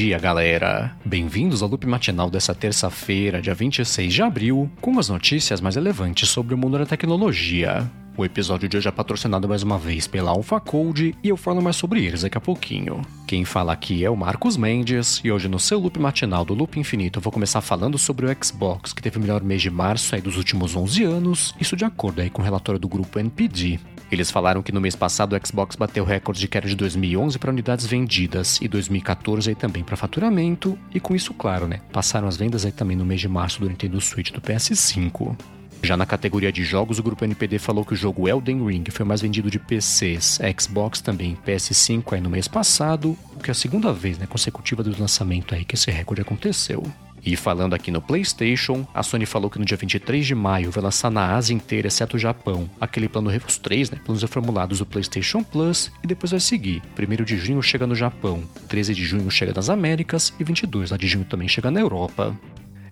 dia, galera! Bem-vindos ao loop matinal dessa terça-feira, dia 26 de abril, com as notícias mais relevantes sobre o mundo da tecnologia. O episódio de hoje é patrocinado mais uma vez pela AlphaCode e eu falo mais sobre eles daqui a pouquinho. Quem fala aqui é o Marcos Mendes e hoje no seu loop matinal do Loop Infinito eu vou começar falando sobre o Xbox, que teve o melhor mês de março aí dos últimos 11 anos, isso de acordo aí com o relatório do grupo NPD. Eles falaram que no mês passado o Xbox bateu recorde de queda de 2011 para unidades vendidas e 2014 aí também para faturamento, e com isso, claro, né, passaram as vendas aí também no mês de março do Nintendo Switch do PS5. Já na categoria de jogos, o grupo NPD falou que o jogo Elden Ring foi mais vendido de PCs, Xbox também, PS5 aí no mês passado, o que é a segunda vez né, consecutiva do lançamento aí que esse recorde aconteceu. E falando aqui no PlayStation, a Sony falou que no dia 23 de maio vai lançar na Ásia inteira, exceto o Japão, aquele plano os três, né, planos reformulados do PlayStation Plus, e depois vai seguir. 1 de junho chega no Japão, 13 de junho chega nas Américas e 22 lá de junho também chega na Europa.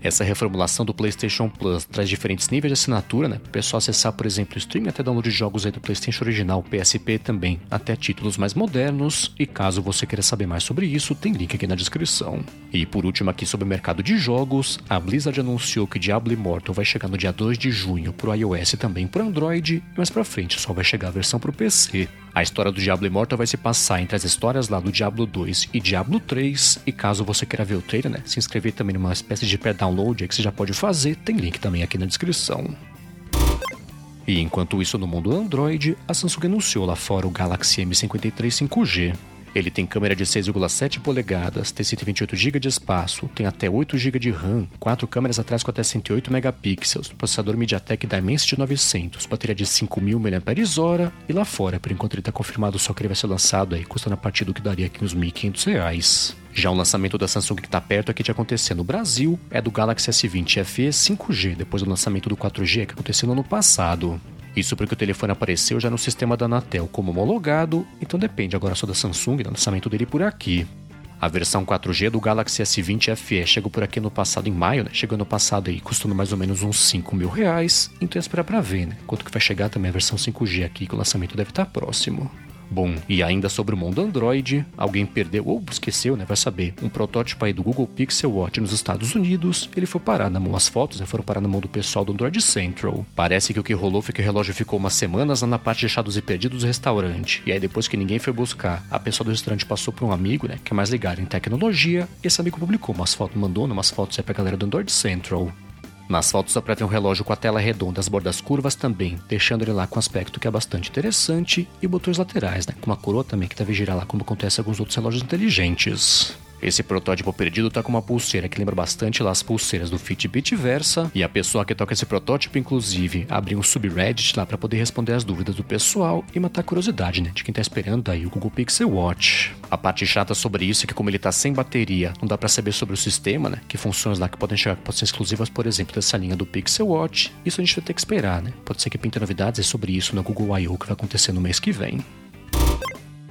Essa reformulação do PlayStation Plus traz diferentes níveis de assinatura, né? Para o pessoal acessar, por exemplo, o streaming até download de jogos aí do PlayStation original, PSP também, até títulos mais modernos. E caso você queira saber mais sobre isso, tem link aqui na descrição. E por último, aqui sobre o mercado de jogos, a Blizzard anunciou que Diablo Immortal vai chegar no dia 2 de junho pro iOS e também pro Android, mais pra frente só vai chegar a versão pro PC. A história do Diablo Immortal vai se passar entre as histórias lá do Diablo 2 e Diablo 3. E caso você queira ver o trailer, né, se inscrever também numa espécie de pré-download que você já pode fazer, tem link também aqui na descrição. E enquanto isso no mundo Android, a Samsung anunciou lá fora o Galaxy M53 5G. Ele tem câmera de 6,7 polegadas, tem 128 GB de espaço, tem até 8 GB de RAM, 4 câmeras atrás com até 108 megapixels, processador MediaTek Dimensity 900, bateria de 5.000 mAh e lá fora, por enquanto ele está confirmado só que ele vai ser lançado aí, custando a partir do que daria aqui uns 1.500 reais. Já o lançamento da Samsung que está perto aqui de acontecer no Brasil é do Galaxy S20 FE 5G, depois do lançamento do 4G que aconteceu no ano passado. Isso porque o telefone apareceu já no sistema da Anatel como homologado, então depende agora só da Samsung, do lançamento dele por aqui. A versão 4G do Galaxy S20 FE chegou por aqui no passado em maio, né? Chegou no passado aí, custando mais ou menos uns 5 mil reais. Então é esperar pra ver, né? Quanto que vai chegar também a versão 5G aqui, que o lançamento deve estar próximo. Bom, e ainda sobre o mundo Android, alguém perdeu ou esqueceu, né? Vai saber. Um protótipo aí do Google Pixel Watch nos Estados Unidos, ele foi parar na mão, as fotos né, foram parar na mão do pessoal do Android Central. Parece que o que rolou foi que o relógio ficou umas semanas lá na parte de achados e perdidos do restaurante. E aí depois que ninguém foi buscar, a pessoa do restaurante passou para um amigo, né? Que é mais ligado em tecnologia, esse amigo publicou umas fotos, mandou umas fotos aí pra galera do Android Central. Nas fotos dá pra ver um relógio com a tela redonda, as bordas curvas também, deixando ele lá com um aspecto que é bastante interessante, e botões laterais, né? Com uma coroa também que deve girar lá como acontece em alguns outros relógios inteligentes. Esse protótipo perdido tá com uma pulseira que lembra bastante lá as pulseiras do Fitbit Versa, e a pessoa que toca esse protótipo, inclusive, abriu um subreddit lá para poder responder as dúvidas do pessoal e matar a curiosidade, né, de quem tá esperando aí o Google Pixel Watch. A parte chata sobre isso é que como ele tá sem bateria, não dá para saber sobre o sistema, né, que funções lá que podem chegar, que podem ser exclusivas, por exemplo, dessa linha do Pixel Watch, isso a gente vai ter que esperar, né. Pode ser que pinte novidades sobre isso no Google I.O. que vai acontecer no mês que vem.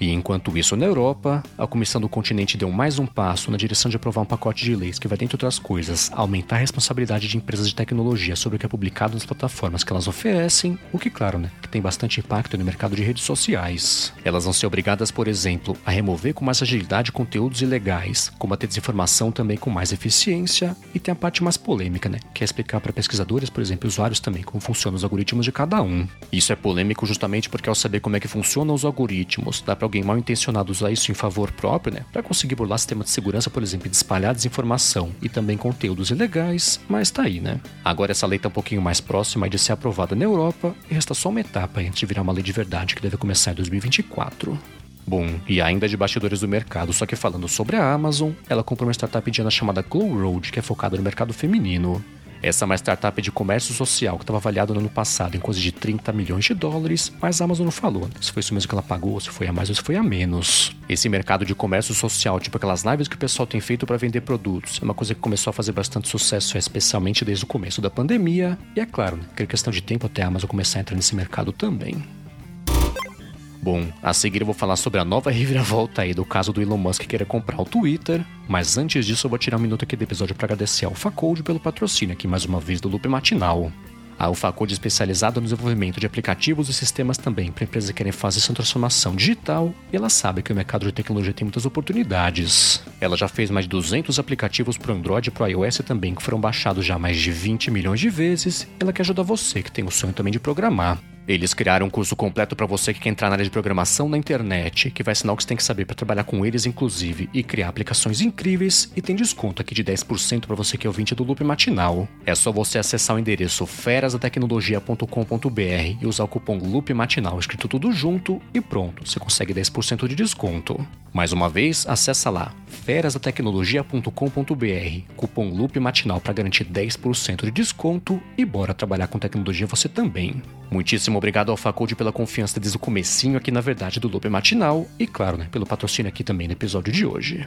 E enquanto isso, na Europa, a Comissão do Continente deu mais um passo na direção de aprovar um pacote de leis que vai, dentre outras coisas, aumentar a responsabilidade de empresas de tecnologia sobre o que é publicado nas plataformas que elas oferecem, o que, claro, né, que tem bastante impacto no mercado de redes sociais. Elas vão ser obrigadas, por exemplo, a remover com mais agilidade conteúdos ilegais, combater desinformação também com mais eficiência, e tem a parte mais polêmica, né, que é explicar para pesquisadores, por exemplo, usuários também, como funcionam os algoritmos de cada um. Isso é polêmico justamente porque ao saber como é que funcionam os algoritmos, dá para alguém mal intencionado usar isso em favor próprio, né, para conseguir burlar sistema de segurança, por exemplo, de espalhar desinformação e também conteúdos ilegais, mas tá aí, né? Agora essa lei tá um pouquinho mais próxima de ser aprovada na Europa e resta só uma etapa antes de virar uma lei de verdade que deve começar em 2024. Bom, e ainda de bastidores do mercado, só que falando sobre a Amazon, ela comprou uma startup indiana chamada Glow Road, que é focada no mercado feminino. Essa é uma startup de comércio social que estava avaliada no ano passado em coisa de 30 milhões de dólares, mas a Amazon não falou se foi isso mesmo que ela pagou, se foi a mais ou se foi a menos. Esse mercado de comércio social, tipo aquelas lives que o pessoal tem feito para vender produtos, é uma coisa que começou a fazer bastante sucesso, especialmente desde o começo da pandemia, e é claro, né, é questão de tempo até a Amazon começar a entrar nesse mercado também. Bom, a seguir eu vou falar sobre a nova reviravolta aí do caso do Elon Musk querer comprar o Twitter, mas antes disso eu vou tirar um minuto aqui do episódio para agradecer ao AlphaCode pelo patrocínio aqui mais uma vez do Loop Matinal. A UFACode é especializada no desenvolvimento de aplicativos e sistemas também para empresas que querem fazer essa transformação digital e ela sabe que o mercado de tecnologia tem muitas oportunidades. Ela já fez mais de 200 aplicativos para Android e para iOS também que foram baixados já mais de 20 milhões de vezes. Ela quer ajudar você que tem o sonho também de programar. Eles criaram um curso completo para você que quer entrar na área de programação na internet, que vai ensinar o que você tem que saber para trabalhar com eles, inclusive, e criar aplicações incríveis. E tem desconto aqui de 10% para você que é ouvinte do Loop Matinal. É só você acessar o endereço ferasdatecnologia.com.br e usar o cupom Loop Matinal, escrito tudo junto, e pronto, você consegue 10% de desconto. Mais uma vez, acessa lá ferasdatecnologia.com.br, cupom Loop Matinal para garantir 10% de desconto e bora trabalhar com tecnologia você também. Muitíssimo obrigado ao Facode pela confiança desde o comecinho aqui na verdade do Loop Matinal e claro, né, pelo patrocínio aqui também no episódio de hoje.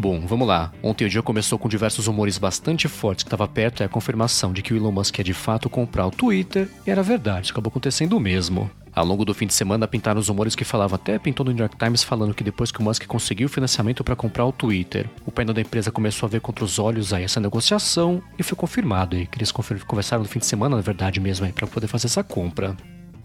Bom, vamos lá. Ontem o dia começou com diversos rumores bastante fortes que estava perto é a confirmação de que o Elon Musk ia de fato comprar o Twitter, e era verdade, acabou acontecendo o mesmo. Ao longo do fim de semana pintaram os rumores que falavam até pintou no New York Times falando que depois que o Musk conseguiu financiamento para comprar o Twitter, o painel da empresa começou a ver contra os olhos aí essa negociação e foi confirmado aí que eles conversaram no fim de semana, na verdade mesmo, para poder fazer essa compra.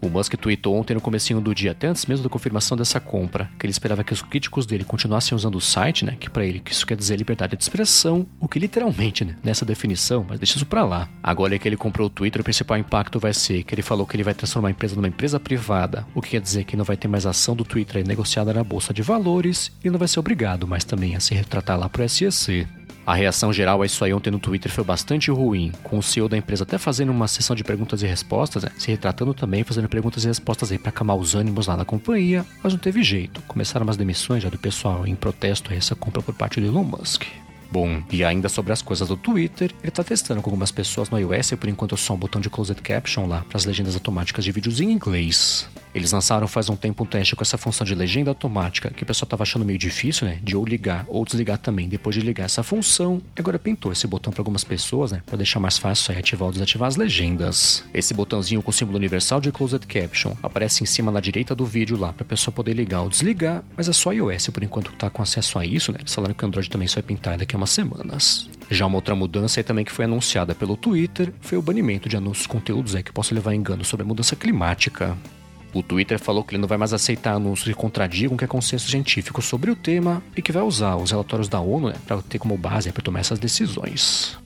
O Musk tweetou ontem no comecinho do dia, até antes mesmo da confirmação dessa compra, que ele esperava que os críticos dele continuassem usando o site, né, que para ele que isso quer dizer liberdade de expressão, o que literalmente, né, nessa definição, mas deixa isso para lá. Agora é que ele comprou o Twitter, o principal impacto vai ser que ele falou que ele vai transformar a empresa numa empresa privada, o que quer dizer que não vai ter mais ação do Twitter negociada na bolsa de valores e não vai ser obrigado mais também a se retratar lá pro SEC. A reação geral a isso aí ontem no Twitter foi bastante ruim, com o CEO da empresa até fazendo uma sessão de perguntas e respostas, né? se retratando também, fazendo perguntas e respostas aí para acalmar os ânimos lá na companhia, mas não teve jeito. Começaram umas demissões já do pessoal em protesto a essa compra por parte do Elon Musk. Bom, e ainda sobre as coisas do Twitter, ele está testando com algumas pessoas no iOS e por enquanto só um botão de closed caption lá para as legendas automáticas de vídeos em inglês. Eles lançaram faz um tempo um teste com essa função de legenda automática, que o pessoal tava achando meio difícil, né? De ou ligar ou desligar também depois de ligar essa função. Agora pintou esse botão para algumas pessoas, né? Para deixar mais fácil aí ativar ou desativar as legendas. Esse botãozinho com símbolo universal de Closed Caption aparece em cima na direita do vídeo lá para a pessoa poder ligar ou desligar, mas é só iOS por enquanto que tá com acesso a isso, né? Falando que o Android também só vai pintar daqui a umas semanas. Já uma outra mudança aí também que foi anunciada pelo Twitter foi o banimento de anúncios conteúdos aí que possam levar engano sobre a mudança climática. O Twitter falou que ele não vai mais aceitar anúncios que contradigam o que é consenso científico sobre o tema e que vai usar os relatórios da ONU né, para ter como base para tomar essas decisões.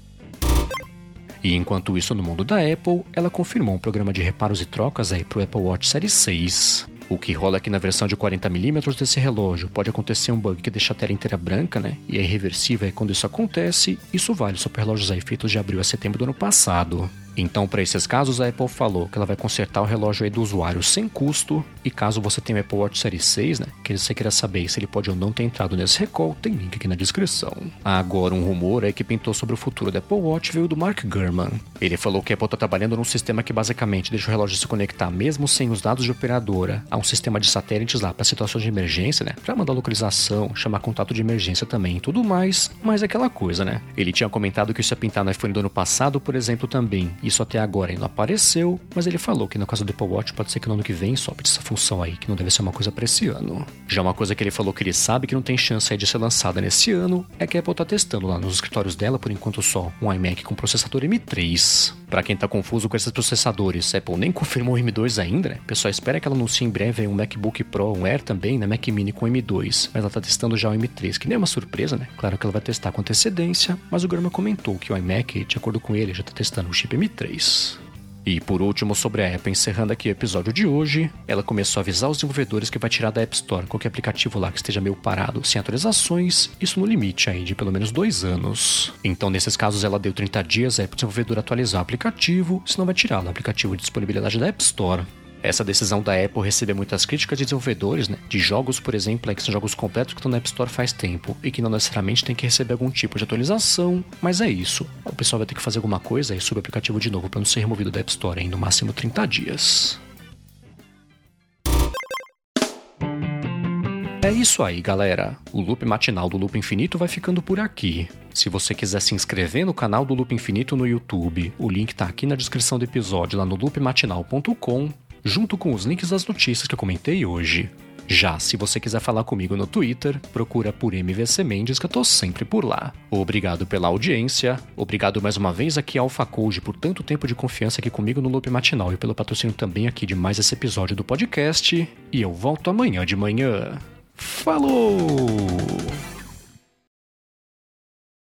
E enquanto isso, no mundo da Apple, ela confirmou um programa de reparos e trocas para o Apple Watch Série 6. O que rola aqui na versão de 40mm desse relógio pode acontecer um bug que deixa a tela inteira branca, né? E é irreversível e quando isso acontece, isso vale só para relógios aí feitos de abril a setembro do ano passado. Então, para esses casos, a Apple falou que ela vai consertar o relógio aí do usuário sem custo. E caso você tenha o Apple Watch Series 6, né, que você queira saber se ele pode ou não ter entrado nesse recall, tem link aqui na descrição. Agora, um rumor aí que pintou sobre o futuro do Apple Watch veio do Mark Gurman. Ele falou que a Apple está trabalhando num sistema que basicamente deixa o relógio se conectar, mesmo sem os dados de operadora, a um sistema de satélites lá para situações de emergência, né, para mandar localização, chamar contato de emergência também e tudo mais. Mas é aquela coisa, né? Ele tinha comentado que isso ia pintar no iPhone do ano passado, por exemplo, também. Isso até agora ainda não apareceu, mas ele falou que no caso do Apple Watch pode ser que no ano que vem sobe essa função aí, que não deve ser uma coisa para esse ano. Já uma coisa que ele falou que ele sabe que não tem chance de ser lançada nesse ano é que a Apple tá testando lá nos escritórios dela, por enquanto só, um iMac com processador M3. Para quem tá confuso com esses processadores, Apple nem confirmou o M2 ainda, né? Pessoal espera que ela anuncie em breve um MacBook Pro, um Air também, né? Mac Mini com M2, mas ela tá testando já o M3, que nem é uma surpresa, né? Claro que ela vai testar com antecedência, mas o Grama comentou que o iMac, de acordo com ele, já tá testando o chip M3. E por último, sobre a Apple, encerrando aqui o episódio de hoje, ela começou a avisar os desenvolvedores que vai tirar da App Store qualquer aplicativo lá que esteja meio parado, sem atualizações, isso no limite aí de pelo menos dois anos. Então, nesses casos, ela deu 30 dias aí para o desenvolvedor atualizar o aplicativo, senão vai tirar o aplicativo de disponibilidade da App Store. Essa decisão da Apple recebeu muitas críticas de desenvolvedores, né? De jogos, por exemplo, que são jogos completos que estão na App Store faz tempo e que não necessariamente tem que receber algum tipo de atualização, mas é isso. O pessoal vai ter que fazer alguma coisa e subir o aplicativo de novo para não ser removido da App Store em no máximo 30 dias. É isso aí, galera. O loop matinal do Loop Infinito vai ficando por aqui. Se você quiser se inscrever no canal do Loop Infinito no YouTube, o link tá aqui na descrição do episódio lá no loopmatinal.com junto com os links das notícias que eu comentei hoje. Já se você quiser falar comigo no Twitter, procura por MVC Mendes que eu tô sempre por lá. Obrigado pela audiência, obrigado mais uma vez aqui ao Alpha Code por tanto tempo de confiança aqui comigo no Loop Matinal e pelo patrocínio também aqui de mais esse episódio do podcast. E eu volto amanhã de manhã. Falou!